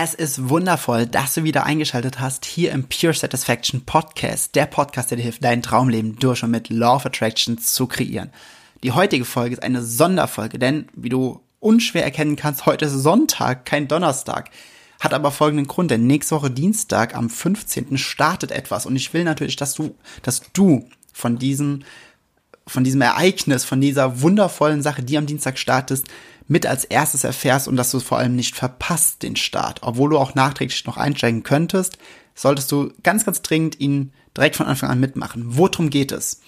Es ist wundervoll, dass du wieder eingeschaltet hast hier im Pure Satisfaction Podcast, der Podcast, der dir hilft, dein Traumleben durch und mit Law of Attraction zu kreieren. Die heutige Folge ist eine Sonderfolge, denn wie du unschwer erkennen kannst, heute ist Sonntag, kein Donnerstag. Hat aber folgenden Grund, denn nächste Woche Dienstag am 15. startet etwas und ich will natürlich, dass du, dass du von diesem von diesem Ereignis, von dieser wundervollen Sache, die am Dienstag startest, mit als erstes erfährst und dass du vor allem nicht verpasst, den Start. Obwohl du auch nachträglich noch einsteigen könntest, solltest du ganz, ganz dringend ihn direkt von Anfang an mitmachen. Worum geht es?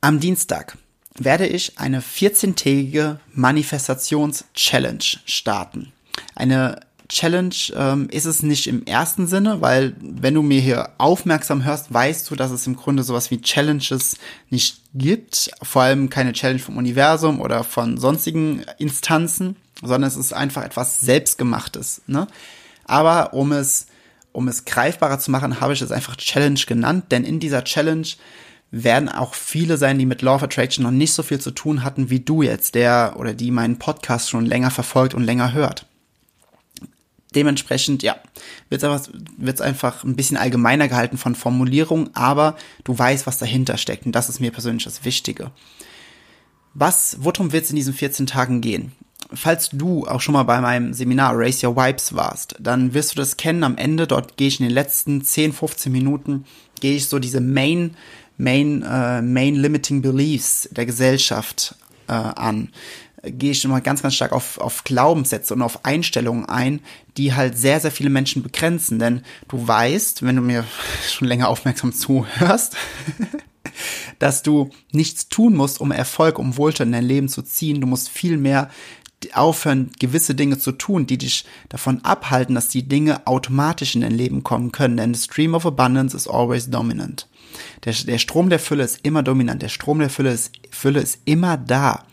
Am Dienstag werde ich eine 14-tägige Manifestations-Challenge starten. Eine Challenge ähm, ist es nicht im ersten Sinne, weil wenn du mir hier aufmerksam hörst, weißt du, dass es im Grunde sowas wie Challenges nicht gibt. Vor allem keine Challenge vom Universum oder von sonstigen Instanzen, sondern es ist einfach etwas Selbstgemachtes. Ne? Aber um es, um es greifbarer zu machen, habe ich es einfach Challenge genannt, denn in dieser Challenge werden auch viele sein, die mit Law of Attraction noch nicht so viel zu tun hatten wie du jetzt, der oder die meinen Podcast schon länger verfolgt und länger hört dementsprechend, ja, wird es einfach ein bisschen allgemeiner gehalten von Formulierung, aber du weißt, was dahinter steckt und das ist mir persönlich das Wichtige. Was, worum wird es in diesen 14 Tagen gehen? Falls du auch schon mal bei meinem Seminar Raise Your Vibes warst, dann wirst du das kennen. Am Ende, dort gehe ich in den letzten 10, 15 Minuten, gehe ich so diese Main, Main, äh, Main Limiting Beliefs der Gesellschaft äh, an gehe ich immer ganz, ganz stark auf, auf Glaubenssätze und auf Einstellungen ein, die halt sehr, sehr viele Menschen begrenzen. Denn du weißt, wenn du mir schon länger aufmerksam zuhörst, dass du nichts tun musst, um Erfolg, um Wohlstand in dein Leben zu ziehen. Du musst viel mehr aufhören, gewisse Dinge zu tun, die dich davon abhalten, dass die Dinge automatisch in dein Leben kommen können. Denn the stream of abundance is always dominant. Der, der Strom der Fülle ist immer dominant. Der Strom der Fülle ist, Fülle ist immer da.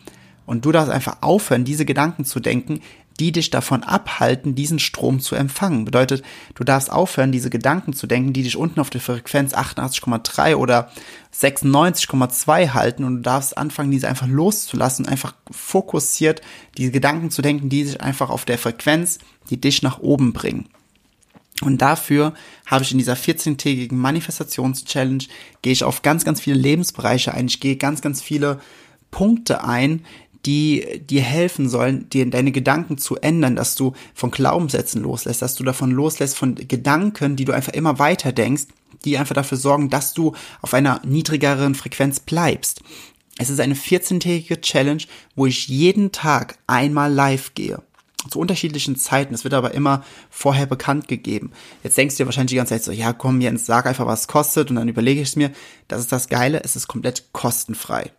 Und du darfst einfach aufhören, diese Gedanken zu denken, die dich davon abhalten, diesen Strom zu empfangen. Bedeutet, du darfst aufhören, diese Gedanken zu denken, die dich unten auf der Frequenz 88,3 oder 96,2 halten und du darfst anfangen, diese einfach loszulassen, einfach fokussiert diese Gedanken zu denken, die sich einfach auf der Frequenz, die dich nach oben bringen. Und dafür habe ich in dieser 14-tägigen Manifestations-Challenge, gehe ich auf ganz, ganz viele Lebensbereiche ein. Ich gehe ganz, ganz viele Punkte ein, die dir helfen sollen, dir deine Gedanken zu ändern, dass du von Glaubenssätzen loslässt, dass du davon loslässt von Gedanken, die du einfach immer weiter denkst, die einfach dafür sorgen, dass du auf einer niedrigeren Frequenz bleibst. Es ist eine 14-tägige Challenge, wo ich jeden Tag einmal live gehe. Zu unterschiedlichen Zeiten. Es wird aber immer vorher bekannt gegeben. Jetzt denkst du dir wahrscheinlich die ganze Zeit so, ja komm Jens, sag einfach, was es kostet und dann überlege ich es mir. Das ist das Geile, es ist komplett kostenfrei.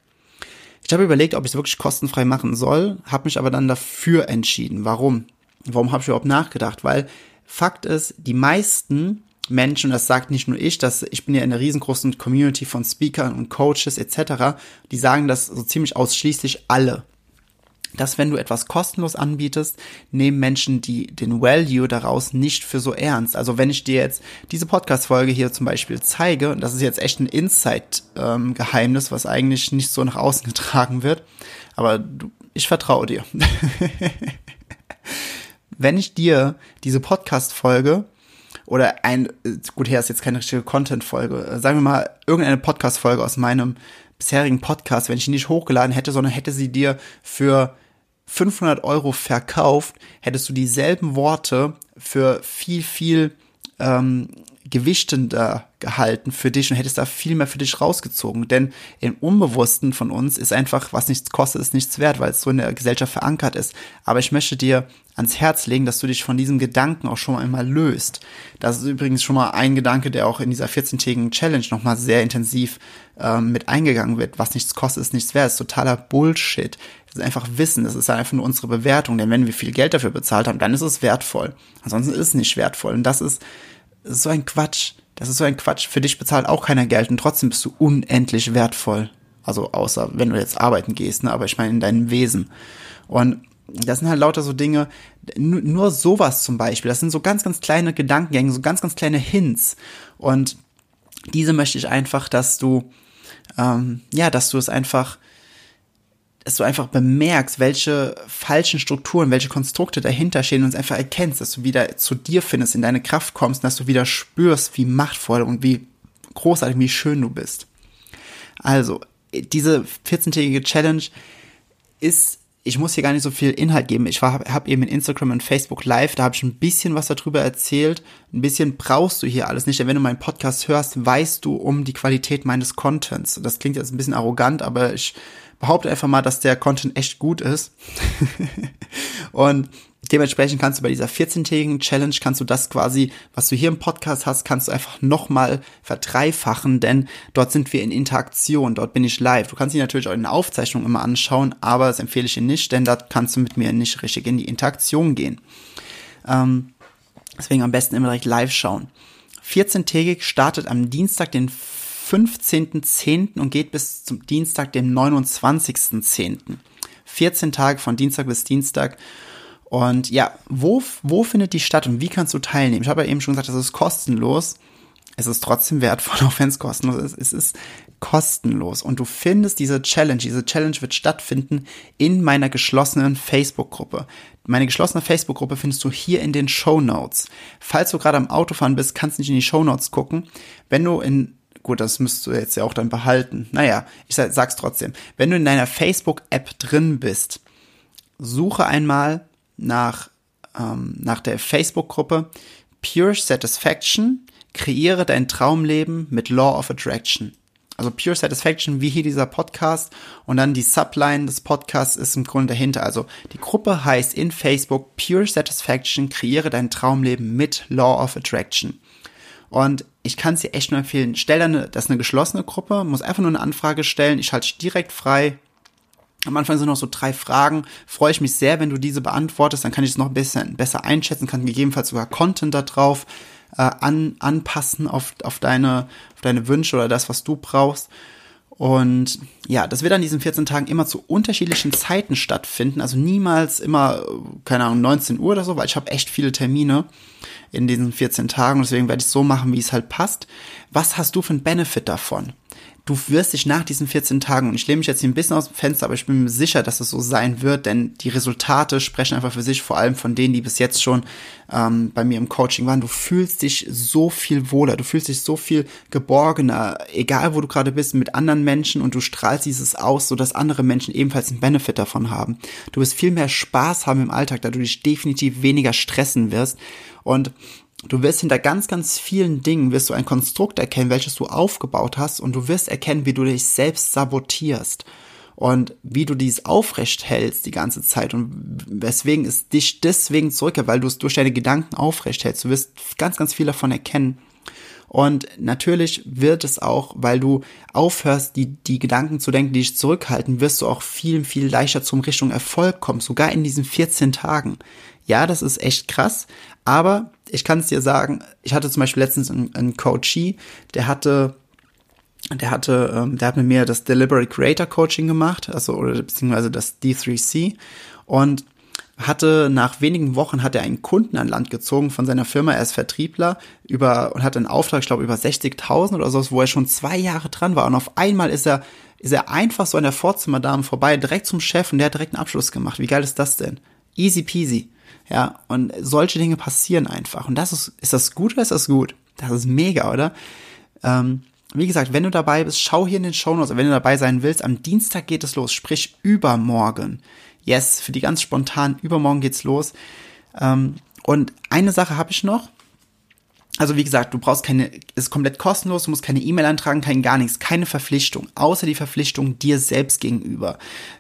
Ich habe überlegt, ob ich es wirklich kostenfrei machen soll, habe mich aber dann dafür entschieden. Warum? Warum habe ich überhaupt nachgedacht? Weil Fakt ist, die meisten Menschen, das sagt nicht nur ich, dass ich bin ja in einer riesengroßen Community von Speakern und Coaches etc., die sagen das so ziemlich ausschließlich alle dass wenn du etwas kostenlos anbietest, nehmen Menschen die den Value daraus nicht für so ernst. Also wenn ich dir jetzt diese Podcast-Folge hier zum Beispiel zeige, und das ist jetzt echt ein Insight-Geheimnis, was eigentlich nicht so nach außen getragen wird, aber du, ich vertraue dir. wenn ich dir diese Podcast-Folge oder ein, gut, hier ist jetzt keine richtige Content-Folge, sagen wir mal irgendeine Podcast-Folge aus meinem bisherigen Podcast, wenn ich ihn nicht hochgeladen hätte, sondern hätte sie dir für 500 Euro verkauft, hättest du dieselben Worte für viel, viel ähm, gewichtender gehalten für dich und hättest da viel mehr für dich rausgezogen. Denn im Unbewussten von uns ist einfach, was nichts kostet, ist nichts wert, weil es so in der Gesellschaft verankert ist. Aber ich möchte dir ans Herz legen, dass du dich von diesem Gedanken auch schon einmal löst. Das ist übrigens schon mal ein Gedanke, der auch in dieser 14-tägigen Challenge nochmal sehr intensiv ähm, mit eingegangen wird. Was nichts kostet, ist nichts wert. Das ist totaler Bullshit. Das ist einfach Wissen. Das ist einfach nur unsere Bewertung. Denn wenn wir viel Geld dafür bezahlt haben, dann ist es wertvoll. Ansonsten ist es nicht wertvoll. Und das ist ist so ein Quatsch. Das ist so ein Quatsch. Für dich bezahlt auch keiner Geld und trotzdem bist du unendlich wertvoll. Also außer wenn du jetzt arbeiten gehst, ne? aber ich meine in deinem Wesen. Und das sind halt lauter so Dinge, nur sowas zum Beispiel. Das sind so ganz, ganz kleine Gedankengänge, so ganz, ganz kleine Hints. Und diese möchte ich einfach, dass du, ähm, ja, dass du es einfach dass du einfach bemerkst, welche falschen Strukturen, welche Konstrukte dahinter stehen und es einfach erkennst, dass du wieder zu dir findest, in deine Kraft kommst dass du wieder spürst, wie machtvoll und wie großartig, wie schön du bist. Also, diese 14-tägige Challenge ist, ich muss hier gar nicht so viel Inhalt geben. Ich habe hab eben in Instagram und Facebook Live, da habe ich ein bisschen was darüber erzählt. Ein bisschen brauchst du hier alles nicht, denn wenn du meinen Podcast hörst, weißt du um die Qualität meines Contents. Das klingt jetzt ein bisschen arrogant, aber ich behaupte einfach mal, dass der Content echt gut ist. und dementsprechend kannst du bei dieser 14-tägigen Challenge, kannst du das quasi, was du hier im Podcast hast, kannst du einfach nochmal verdreifachen, denn dort sind wir in Interaktion, dort bin ich live. Du kannst dich natürlich auch in der Aufzeichnung immer anschauen, aber das empfehle ich dir nicht, denn da kannst du mit mir nicht richtig in die Interaktion gehen. Ähm, deswegen am besten immer direkt live schauen. 14-tägig startet am Dienstag, den 15.10. und geht bis zum Dienstag, dem 29.10. 14 Tage von Dienstag bis Dienstag. Und ja, wo, wo findet die statt und wie kannst du teilnehmen? Ich habe ja eben schon gesagt, das ist kostenlos. Es ist trotzdem wertvoll, auch wenn es kostenlos ist. Es ist kostenlos. Und du findest diese Challenge. Diese Challenge wird stattfinden in meiner geschlossenen Facebook-Gruppe. Meine geschlossene Facebook-Gruppe findest du hier in den Show Notes. Falls du gerade am Autofahren bist, kannst du nicht in die Show Notes gucken. Wenn du in Gut, das müsst du jetzt ja auch dann behalten. Naja, ich sag's trotzdem. Wenn du in deiner Facebook-App drin bist, suche einmal nach, ähm, nach der Facebook-Gruppe Pure Satisfaction, kreiere dein Traumleben mit Law of Attraction. Also Pure Satisfaction, wie hier dieser Podcast. Und dann die Subline des Podcasts ist im Grunde dahinter. Also die Gruppe heißt in Facebook Pure Satisfaction, kreiere dein Traumleben mit Law of Attraction. Und ich kann es dir echt nur empfehlen. Stell dann, das ist eine geschlossene Gruppe, muss einfach nur eine Anfrage stellen. Ich halte dich direkt frei. Am Anfang sind noch so drei Fragen. Freue ich mich sehr, wenn du diese beantwortest. Dann kann ich es noch ein bisschen besser einschätzen, kann gegebenenfalls sogar Content da drauf äh, an, anpassen auf, auf, deine, auf deine Wünsche oder das, was du brauchst. Und ja, das wird an diesen 14 Tagen immer zu unterschiedlichen Zeiten stattfinden. Also niemals immer, keine Ahnung, 19 Uhr oder so, weil ich habe echt viele Termine in diesen 14 Tagen. Deswegen werde ich es so machen, wie es halt passt. Was hast du für einen Benefit davon? Du wirst dich nach diesen 14 Tagen, und ich lehne mich jetzt hier ein bisschen aus dem Fenster, aber ich bin mir sicher, dass es so sein wird, denn die Resultate sprechen einfach für sich, vor allem von denen, die bis jetzt schon ähm, bei mir im Coaching waren. Du fühlst dich so viel wohler, du fühlst dich so viel geborgener, egal wo du gerade bist, mit anderen Menschen und du strahlst dieses aus, sodass andere Menschen ebenfalls einen Benefit davon haben. Du wirst viel mehr Spaß haben im Alltag, da du dich definitiv weniger stressen wirst. Und Du wirst hinter ganz, ganz vielen Dingen wirst du ein Konstrukt erkennen, welches du aufgebaut hast und du wirst erkennen, wie du dich selbst sabotierst und wie du dies aufrecht hältst die ganze Zeit und weswegen es dich deswegen zurückkehrt, weil du es durch deine Gedanken aufrecht hältst. Du wirst ganz, ganz viel davon erkennen. Und natürlich wird es auch, weil du aufhörst, die, die Gedanken zu denken, die dich zurückhalten, wirst du auch viel, viel leichter zum Richtung Erfolg kommen, sogar in diesen 14 Tagen. Ja, das ist echt krass, aber ich kann es dir sagen, ich hatte zum Beispiel letztens einen, einen Coachee, der hatte der hatte, ähm, der hat mit mir das Deliberate Creator Coaching gemacht, also oder beziehungsweise das D3C und hatte nach wenigen Wochen hat er einen Kunden an Land gezogen von seiner Firma, er ist Vertriebler über und hatte einen Auftrag, ich glaube über 60.000 oder so, wo er schon zwei Jahre dran war und auf einmal ist er ist er einfach so an der Vorzimmerdame vorbei, direkt zum Chef und der hat direkt einen Abschluss gemacht. Wie geil ist das denn? Easy peasy. Ja, und solche Dinge passieren einfach. Und das ist, ist das gut oder ist das gut? Das ist mega, oder? Ähm, wie gesagt, wenn du dabei bist, schau hier in den Show Notes. Wenn du dabei sein willst, am Dienstag geht es los, sprich übermorgen. Yes, für die ganz spontan, übermorgen geht's los. Ähm, und eine Sache habe ich noch. Also wie gesagt, du brauchst keine, ist komplett kostenlos, du musst keine E-Mail antragen, kein gar nichts, keine Verpflichtung, außer die Verpflichtung dir selbst gegenüber.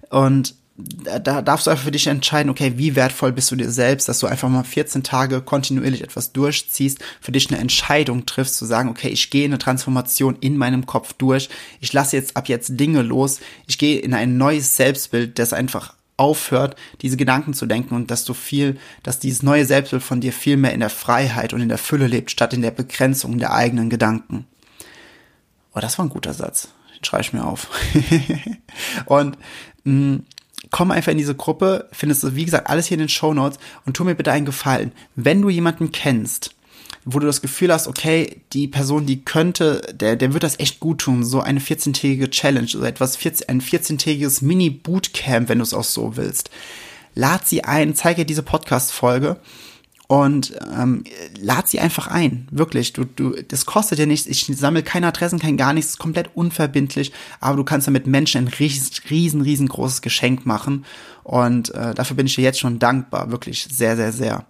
Und da darfst du einfach für dich entscheiden, okay, wie wertvoll bist du dir selbst, dass du einfach mal 14 Tage kontinuierlich etwas durchziehst, für dich eine Entscheidung triffst, zu sagen, okay, ich gehe eine Transformation in meinem Kopf durch, ich lasse jetzt ab jetzt Dinge los, ich gehe in ein neues Selbstbild, das einfach aufhört, diese Gedanken zu denken und dass du viel, dass dieses neue Selbstbild von dir viel mehr in der Freiheit und in der Fülle lebt, statt in der Begrenzung der eigenen Gedanken. Oh, das war ein guter Satz. Den schreibe ich mir auf. und mh, mm, komm einfach in diese Gruppe, findest du, wie gesagt, alles hier in den Show Notes und tu mir bitte einen Gefallen. Wenn du jemanden kennst, wo du das Gefühl hast, okay, die Person, die könnte, der, der wird das echt gut tun, so eine 14-tägige Challenge oder etwas, 14, ein 14-tägiges Mini-Bootcamp, wenn du es auch so willst. Lad sie ein, zeige diese Podcast-Folge und ähm, lad sie einfach ein. Wirklich, du, du, das kostet dir nichts. Ich sammle keine Adressen, kein gar nichts, komplett unverbindlich, aber du kannst damit Menschen ein riesen, riesen, riesengroßes Geschenk machen. Und äh, dafür bin ich dir jetzt schon dankbar, wirklich sehr, sehr, sehr.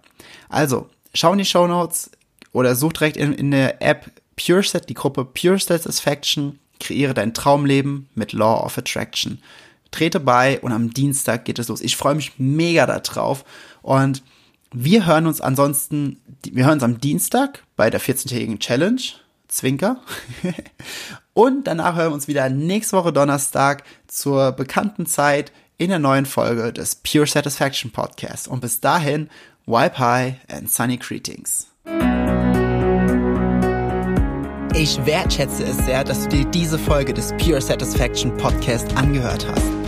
Also, schau in die Show Notes, oder such direkt in, in der App PureSet, die Gruppe Pure Satisfaction, kreiere dein Traumleben mit Law of Attraction. Trete bei und am Dienstag geht es los. Ich freue mich mega darauf und wir hören uns ansonsten, wir hören uns am Dienstag bei der 14-tägigen Challenge, Zwinker. und danach hören wir uns wieder nächste Woche Donnerstag zur bekannten Zeit in der neuen Folge des Pure Satisfaction Podcast. Und bis dahin, wipe high and sunny greetings. Ich wertschätze es sehr, dass du dir diese Folge des Pure Satisfaction Podcast angehört hast.